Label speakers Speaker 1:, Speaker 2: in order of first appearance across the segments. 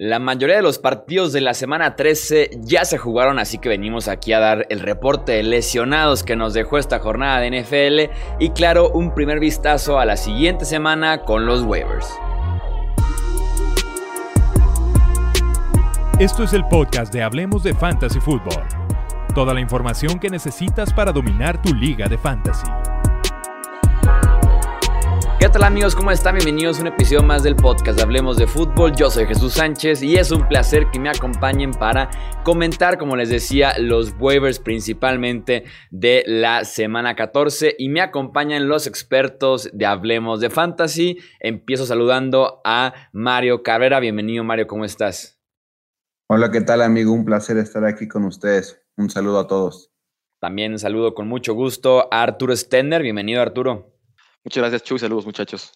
Speaker 1: La mayoría de los partidos de la semana 13 ya se jugaron, así que venimos aquí a dar el reporte de lesionados que nos dejó esta jornada de NFL y claro, un primer vistazo a la siguiente semana con los waivers.
Speaker 2: Esto es el podcast de Hablemos de Fantasy Football. Toda la información que necesitas para dominar tu liga de fantasy.
Speaker 1: ¿Qué tal amigos? ¿Cómo están? Bienvenidos a un episodio más del podcast Hablemos de Fútbol. Yo soy Jesús Sánchez y es un placer que me acompañen para comentar, como les decía, los waivers principalmente de la semana 14 y me acompañan los expertos de Hablemos de Fantasy. Empiezo saludando a Mario Cabrera. Bienvenido Mario, ¿cómo estás?
Speaker 3: Hola, ¿qué tal amigo? Un placer estar aquí con ustedes. Un saludo a todos.
Speaker 1: También saludo con mucho gusto a Arturo Stender. Bienvenido Arturo.
Speaker 4: Muchas gracias, Chuy. Saludos, muchachos.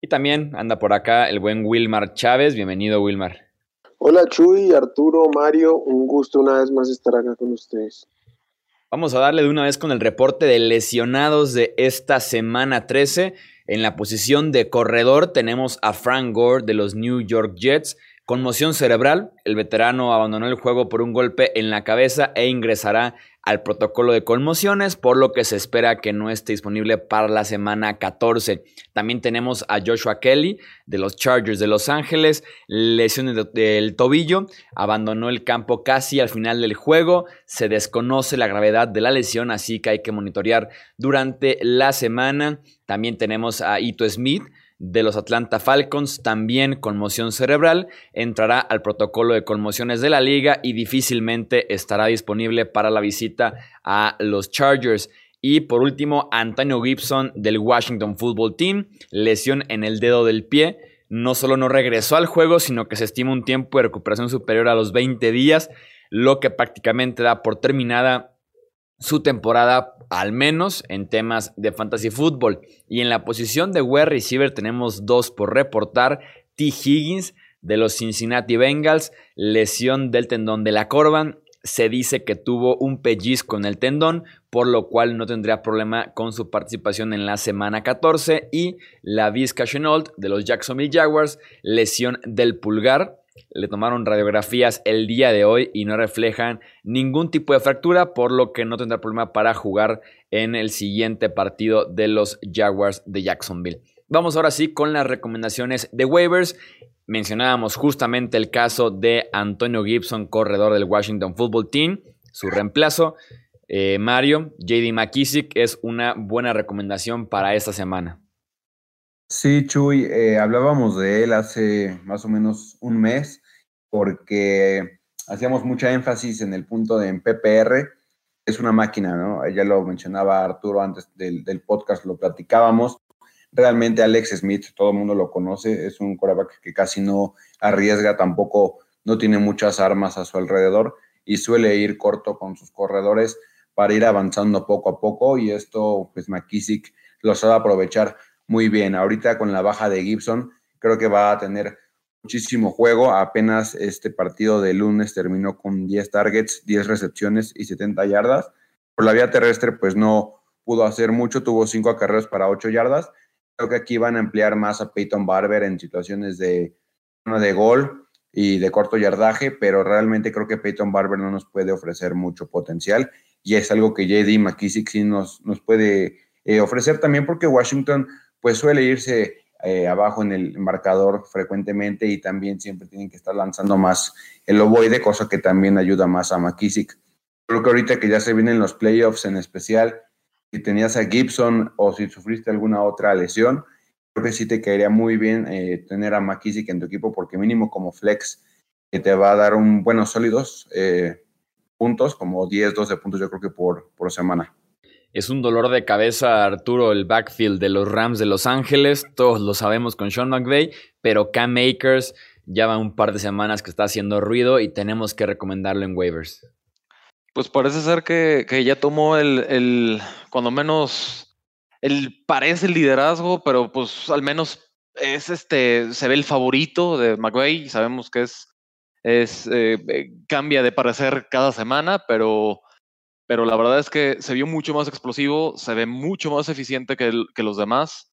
Speaker 1: Y también anda por acá el buen Wilmar Chávez. Bienvenido, Wilmar.
Speaker 5: Hola, Chuy, Arturo, Mario. Un gusto una vez más estar acá con ustedes.
Speaker 1: Vamos a darle de una vez con el reporte de lesionados de esta semana 13. En la posición de corredor tenemos a Frank Gore de los New York Jets. Conmoción cerebral, el veterano abandonó el juego por un golpe en la cabeza e ingresará al protocolo de conmociones, por lo que se espera que no esté disponible para la semana 14. También tenemos a Joshua Kelly de los Chargers de Los Ángeles, lesiones del tobillo, abandonó el campo casi al final del juego, se desconoce la gravedad de la lesión, así que hay que monitorear durante la semana. También tenemos a Ito Smith de los Atlanta Falcons, también conmoción cerebral, entrará al protocolo de conmociones de la liga y difícilmente estará disponible para la visita a los Chargers. Y por último, Antonio Gibson del Washington Football Team, lesión en el dedo del pie. No solo no regresó al juego, sino que se estima un tiempo de recuperación superior a los 20 días, lo que prácticamente da por terminada su temporada, al menos en temas de fantasy fútbol. Y en la posición de wide receiver tenemos dos por reportar. T. Higgins de los Cincinnati Bengals, lesión del tendón de la corva. Se dice que tuvo un pellizco en el tendón, por lo cual no tendría problema con su participación en la semana 14. Y la Vizca Chenault de los Jacksonville Jaguars, lesión del pulgar le tomaron radiografías el día de hoy y no reflejan ningún tipo de fractura, por lo que no tendrá problema para jugar en el siguiente partido de los Jaguars de Jacksonville. Vamos ahora sí con las recomendaciones de waivers. Mencionábamos justamente el caso de Antonio Gibson, corredor del Washington Football Team, su reemplazo. Eh, Mario, JD McKissick es una buena recomendación para esta semana.
Speaker 3: Sí, Chuy, eh, hablábamos de él hace más o menos un mes porque hacíamos mucha énfasis en el punto de en PPR. Es una máquina, ¿no? Ya lo mencionaba Arturo antes del, podcast, lo platicábamos. Realmente Alex Smith, todo el mundo lo conoce, es un coreback que casi no arriesga, tampoco no tiene muchas armas a su alrededor y suele ir corto con sus corredores para ir avanzando poco a poco y esto, pues McKissick lo sabe aprovechar muy bien. Ahorita con la baja de Gibson, creo que va a tener muchísimo juego. Apenas este partido de lunes terminó con 10 targets, 10 recepciones y 70 yardas. Por la vía terrestre, pues no pudo hacer mucho, tuvo 5 acarreos para 8 yardas. Creo que aquí van a emplear más a Peyton Barber en situaciones de, de gol y de corto yardaje, pero realmente creo que Peyton Barber no nos puede ofrecer mucho potencial y es algo que JD McKissick sí nos, nos puede eh, ofrecer también porque Washington pues suele irse eh, abajo en el marcador frecuentemente y también siempre tienen que estar lanzando más el ovoide, cosa que también ayuda más a McKissick. Creo que ahorita que ya se vienen los playoffs en especial, si tenías a Gibson o si sufriste alguna otra lesión, creo que sí te caería muy bien eh, tener a McKissick en tu equipo porque mínimo como flex que te va a dar un buenos sólidos eh, puntos, como 10, 12 puntos yo creo que por, por semana.
Speaker 1: Es un dolor de cabeza, Arturo, el backfield de los Rams de Los Ángeles. Todos lo sabemos con Sean McVay, pero Cam Makers ya va un par de semanas que está haciendo ruido y tenemos que recomendarlo en waivers.
Speaker 4: Pues parece ser que, ya tomó el, el, cuando menos, el parece el liderazgo, pero pues al menos es este, se ve el favorito de McVay. Sabemos que es, es eh, eh, cambia de parecer cada semana, pero pero la verdad es que se vio mucho más explosivo, se ve mucho más eficiente que, que los demás.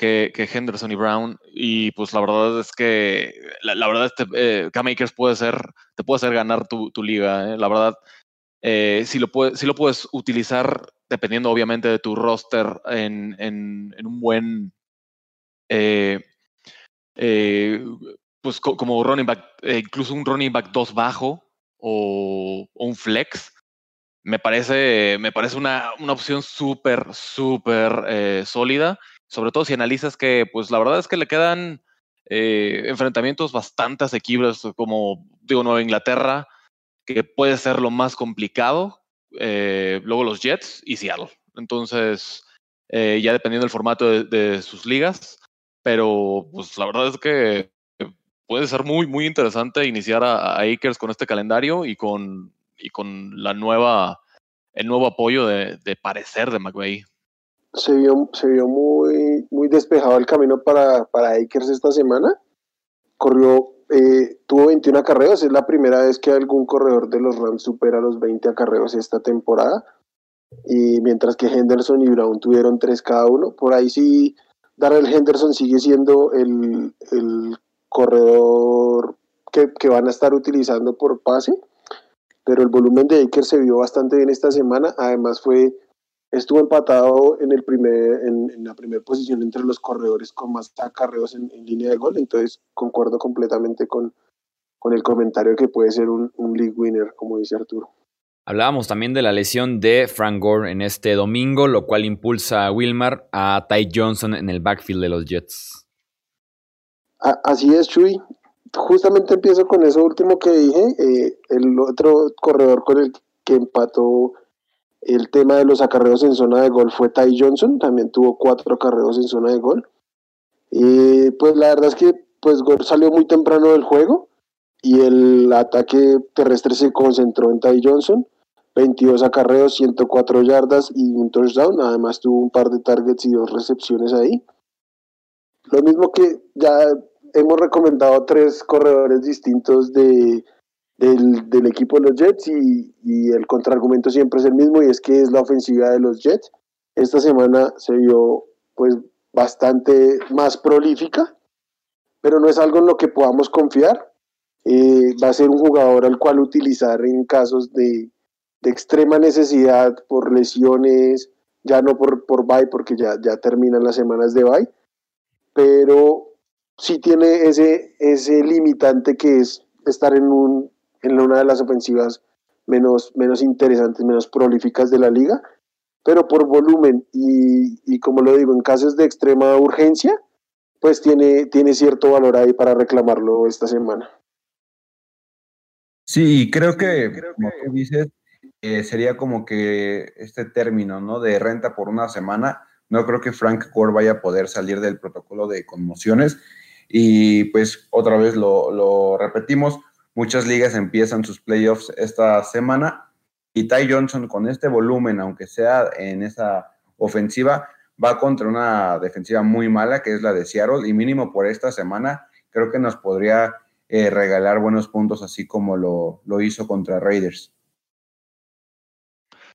Speaker 4: que, Henderson y Brown. Y pues la verdad es que, la, verdad es que eh, Cam Akers puede ser, te puede hacer ganar tu, liga. ¿eh? La verdad, eh, si, lo si lo puedes utilizar, dependiendo obviamente de tu roster, en, un buen, pues como running back, incluso un running back 2 bajo o, un flex, me parece, me parece una, una opción súper, súper sólida sobre todo si analizas que, pues la verdad es que le quedan eh, enfrentamientos bastante asequibles, como digo, Nueva Inglaterra, que puede ser lo más complicado, eh, luego los Jets y Seattle. Entonces, eh, ya dependiendo del formato de, sus ligas, pero pues la verdad es que puede ser muy, muy interesante iniciar a, Akers con este calendario y con, y con la nueva, el nuevo apoyo de, parecer de McVeigh
Speaker 5: se vio, se vio muy, muy despejado el camino para, para Akers esta semana. Corrió, eh, tuvo 21 acarreos, es la primera vez que algún corredor de los Rams supera los 20 acarreos esta temporada. Y mientras que Henderson y Brown tuvieron 3 cada uno, por ahí sí, Darrell Henderson sigue siendo el, el corredor que, que, van a estar utilizando por pase, pero el volumen de Akers se vio bastante bien esta semana. Además, fue estuvo empatado en, el primer, en, la primera posición entre los corredores con más acarreos en, línea de gol, entonces concuerdo completamente con, con el comentario que puede ser un, un league winner, como dice Arturo.
Speaker 1: Hablábamos también de la lesión de Frank Gore en este domingo, lo cual impulsa a Wilmar a Ty Johnson en el backfield de los Jets.
Speaker 5: Así es, Chuy. Justamente empiezo con eso último que dije. Eh, el otro corredor con el que empató el tema de los acarreos en zona de gol fue Ty Johnson, también tuvo cuatro acarreos en zona de gol. Y pues la verdad es que pues Gol salió muy temprano del juego y el ataque terrestre se concentró en Ty Johnson. 22 acarreos, 104 yardas y un touchdown. Además tuvo un par de targets y dos recepciones ahí. Lo mismo que ya hemos recomendado tres corredores distintos de, del, equipo de los Jets y, el contraargumento siempre es el mismo y es que es la ofensiva de los Jets. Esta semana se vio pues bastante más prolífica, pero no es algo en lo que podamos confiar. Eh, va a ser un jugador al cual utilizar en casos de, extrema necesidad por lesiones, ya no por, por bye porque ya, ya terminan las semanas de bye, pero sí tiene ese, ese limitante que es estar en un en una de las ofensivas menos, menos interesantes, menos prolíficas de la liga, pero por volumen y, como lo digo, en casos de extrema urgencia, pues tiene, tiene cierto valor ahí para reclamarlo esta semana.
Speaker 3: Sí, creo que, como tú dices, eh, sería como que este término, ¿no? De renta por una semana. No creo que Frank Gore vaya a poder salir del protocolo de conmociones. Y pues otra vez lo, repetimos, Muchas ligas empiezan sus playoffs esta semana y Ty Johnson con este volumen, aunque sea en esa ofensiva, va contra una defensiva muy mala que es la de Seattle y mínimo por esta semana creo que nos podría eh, regalar buenos puntos así como lo, lo hizo contra Raiders.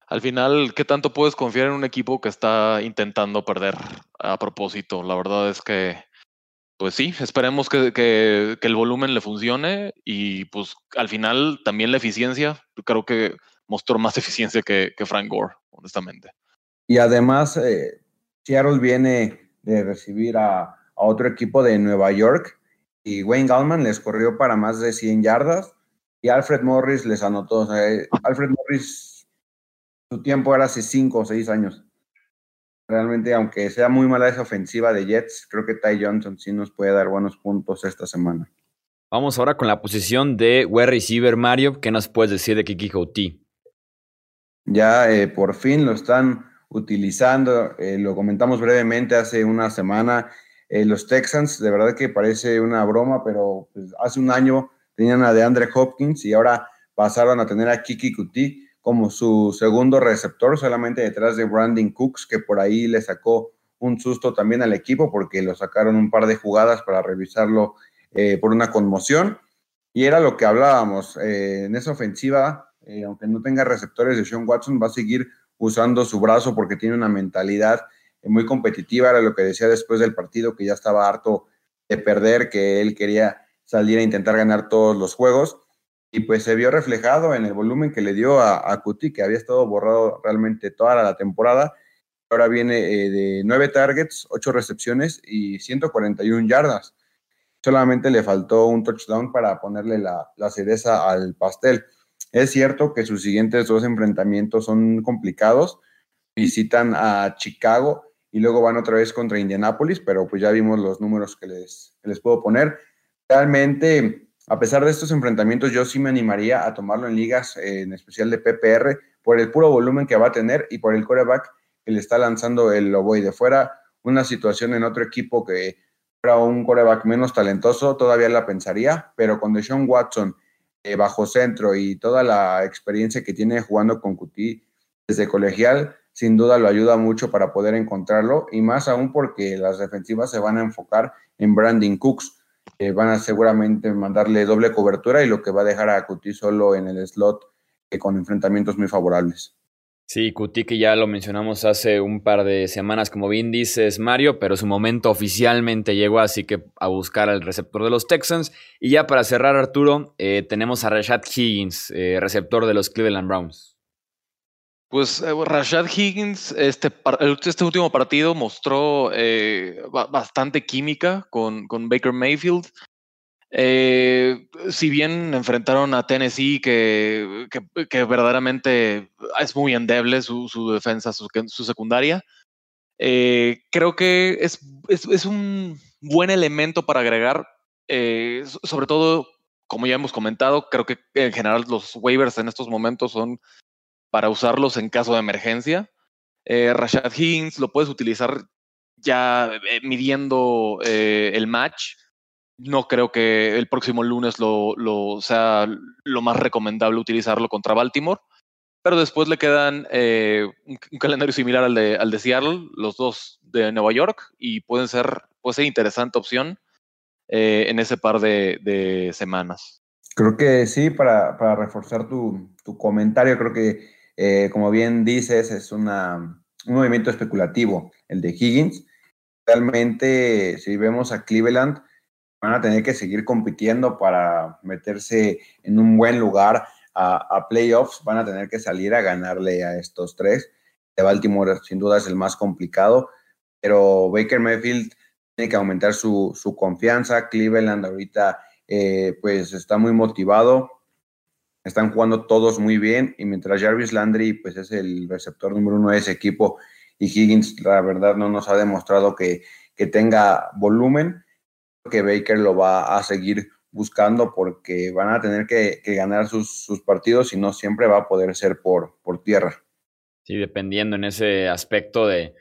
Speaker 4: Al final, ¿qué tanto puedes confiar en un equipo que está intentando perder a propósito? La verdad es que pues sí, esperemos que, el volumen le funcione y pues al final también la eficiencia, creo que mostró más eficiencia que, Frank Gore, honestamente.
Speaker 3: Y además, eh, Seattle viene de recibir a, otro equipo de Nueva York y Wayne Gallman les corrió para más de 100 yardas y Alfred Morris les anotó. Alfred Morris, su tiempo era hace 5 o 6 años realmente, aunque sea muy mala esa ofensiva de Jets, creo que Ty Johnson sí nos puede dar buenos puntos esta semana.
Speaker 1: Vamos ahora con la posición de wide receiver Mario. ¿Qué nos puedes decir de Kiki?
Speaker 3: Ya eh, por fin lo están utilizando. Eh, lo comentamos brevemente hace una semana. Eh, los Texans, de verdad que parece una broma, pero pues, hace un año tenían a DeAndre Hopkins y ahora pasaron a tener a Kiki Couti como su segundo receptor, solamente detrás de Brandon Cooks, que por ahí le sacó un susto también al equipo porque lo sacaron un par de jugadas para revisarlo eh, por una conmoción. Y era lo que hablábamos, eh, en esa ofensiva, eh, aunque no tenga receptores de Sean Watson, va a seguir usando su brazo porque tiene una mentalidad muy competitiva, era lo que decía después del partido, que ya estaba harto de perder, que él quería salir a intentar ganar todos los juegos. Y pues se vio reflejado en el volumen que le dio a, a Cuti, que había estado borrado realmente toda la temporada. Ahora viene eh, de nueve targets, ocho recepciones y 141 yardas. Solamente le faltó un touchdown para ponerle la, la cereza al pastel. Es cierto que sus siguientes dos enfrentamientos son complicados. Visitan a Chicago y luego van otra vez contra Indianapolis, pero pues ya vimos los números que les, les puedo poner. Realmente, a pesar de estos enfrentamientos, yo sí me animaría a tomarlo en ligas, en especial de PPR, por el puro volumen que va a tener y por el coreback que le está lanzando el de Fuera una situación en otro equipo que fuera un coreback menos talentoso, todavía la pensaría, pero con Deshaun Watson eh, bajo centro y toda la experiencia que tiene jugando con Cutie desde colegial, sin duda lo ayuda mucho para poder encontrarlo y más aún porque las defensivas se van a enfocar en Brandon Cooks. Que van a seguramente mandarle doble cobertura y lo que va a dejar a Cuti solo en el slot eh, con enfrentamientos muy favorables.
Speaker 1: Sí, Cuti que ya lo mencionamos hace un par de semanas, como bien dices Mario, pero su momento oficialmente llegó, así que a buscar al receptor de los Texans. Y ya para cerrar, Arturo, eh, tenemos a Rashad Higgins, eh, receptor de los Cleveland Browns.
Speaker 4: Pues eh, Rashad Higgins, este, este último partido mostró eh, bastante química con, con Baker Mayfield. Eh, si bien enfrentaron a Tennessee, que, que, verdaderamente es muy endeble su, su defensa, su, su secundaria, creo que es, es, es, un buen elemento para agregar, sobre todo, como ya hemos comentado, creo que en general los waivers en estos momentos son para usarlos en caso de emergencia. Eh, Rashad Higgins lo puedes utilizar ya eh, midiendo eh, el match. No creo que el próximo lunes lo, sea lo más recomendable utilizarlo contra Baltimore. Pero después le quedan un, calendario similar al de, al de Seattle, los dos de Nueva York, y pueden ser, puede ser interesante opción en ese par de, semanas.
Speaker 3: Creo que sí, para, reforzar tu, tu, comentario, creo que eh, como bien dices, es un movimiento especulativo, el de Higgins. Realmente, si vemos a Cleveland, van a tener que seguir compitiendo para meterse en un buen lugar a, playoffs. Van a tener que salir a ganarle a estos tres. De Baltimore, sin duda, es el más complicado, pero Baker Mayfield tiene que aumentar su, su confianza. Cleveland ahorita, eh, pues, está muy motivado están jugando todos muy bien y mientras Jarvis Landry pues es el receptor número uno de ese equipo y Higgins la verdad no nos ha demostrado que, que tenga volumen, que Baker lo va a seguir buscando porque van a tener que, ganar sus, sus, partidos y no siempre va a poder ser por, por tierra.
Speaker 1: Sí, dependiendo en ese aspecto de,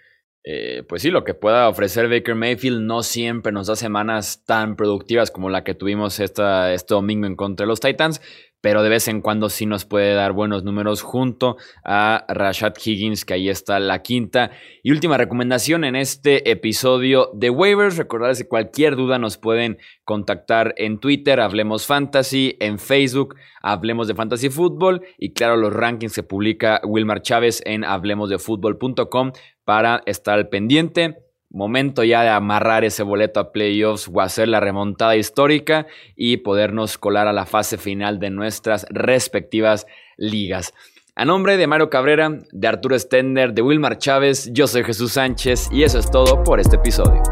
Speaker 1: eh, pues sí, lo que pueda ofrecer Baker Mayfield no siempre nos da semanas tan productivas como la que tuvimos esta, este domingo en contra de los Titans, pero de vez en cuando sí nos puede dar buenos números junto a Rashad Higgins, que ahí está la quinta y última recomendación en este episodio de waivers. Recordarles que cualquier duda nos pueden contactar en Twitter, Hablemos Fantasy, en Facebook, Hablemos de Fantasy Fútbol y claro, los rankings que publica Wilmar Chávez en hablemosdefutbol.com para estar al pendiente. Momento ya de amarrar ese boleto a playoffs o hacer la remontada histórica y podernos colar a la fase final de nuestras respectivas ligas. A nombre de Mario Cabrera, de Arturo Stender, de Wilmar Chávez, yo soy Jesús Sánchez y eso es todo por este episodio.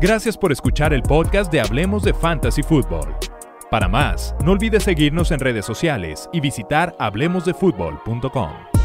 Speaker 2: Gracias por escuchar el podcast de Hablemos de Fantasy Football. Para más, no olvides seguirnos en redes sociales y visitar hablemosdefutbol.com.